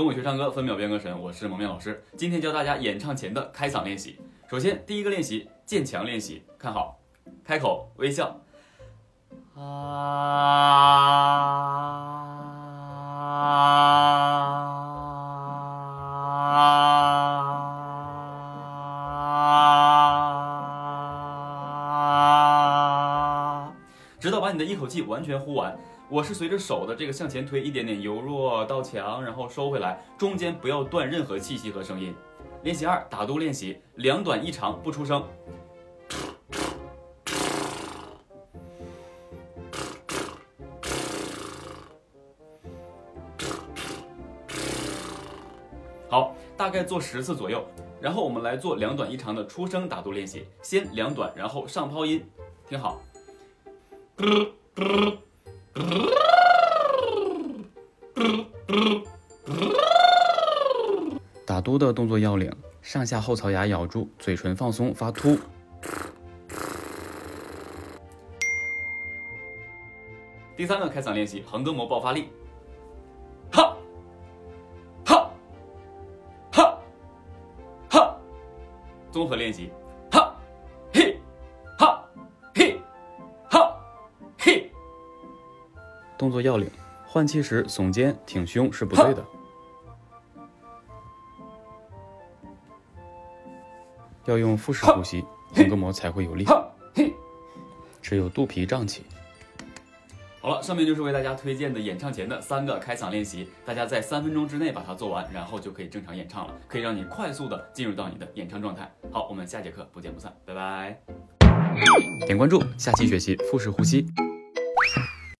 跟我学唱歌，分秒变歌神，我是蒙面老师。今天教大家演唱前的开嗓练习。首先，第一个练习渐强练习，看好，开口微笑。啊，直到把你的一口气完全呼完。我是随着手的这个向前推，一点点由弱到强，然后收回来，中间不要断任何气息和声音。练习二，打嘟练习，两短一长，不出声。好，大概做十次左右，然后我们来做两短一长的出声打嘟练习。先两短，然后上抛音，听好。打嘟的动作要领：上下后槽牙咬住，嘴唇放松，发凸。第三个开嗓练习，横膈膜爆发力。哈，哈，哈，哈。综合练习。动作要领：换气时耸肩挺胸是不对的，要用腹式呼吸，横膈膜才会有力。只有肚皮胀起。好了，上面就是为大家推荐的演唱前的三个开嗓练习，大家在三分钟之内把它做完，然后就可以正常演唱了，可以让你快速的进入到你的演唱状态。好，我们下节课不见不散，拜拜。点关注，下期学习腹式呼吸。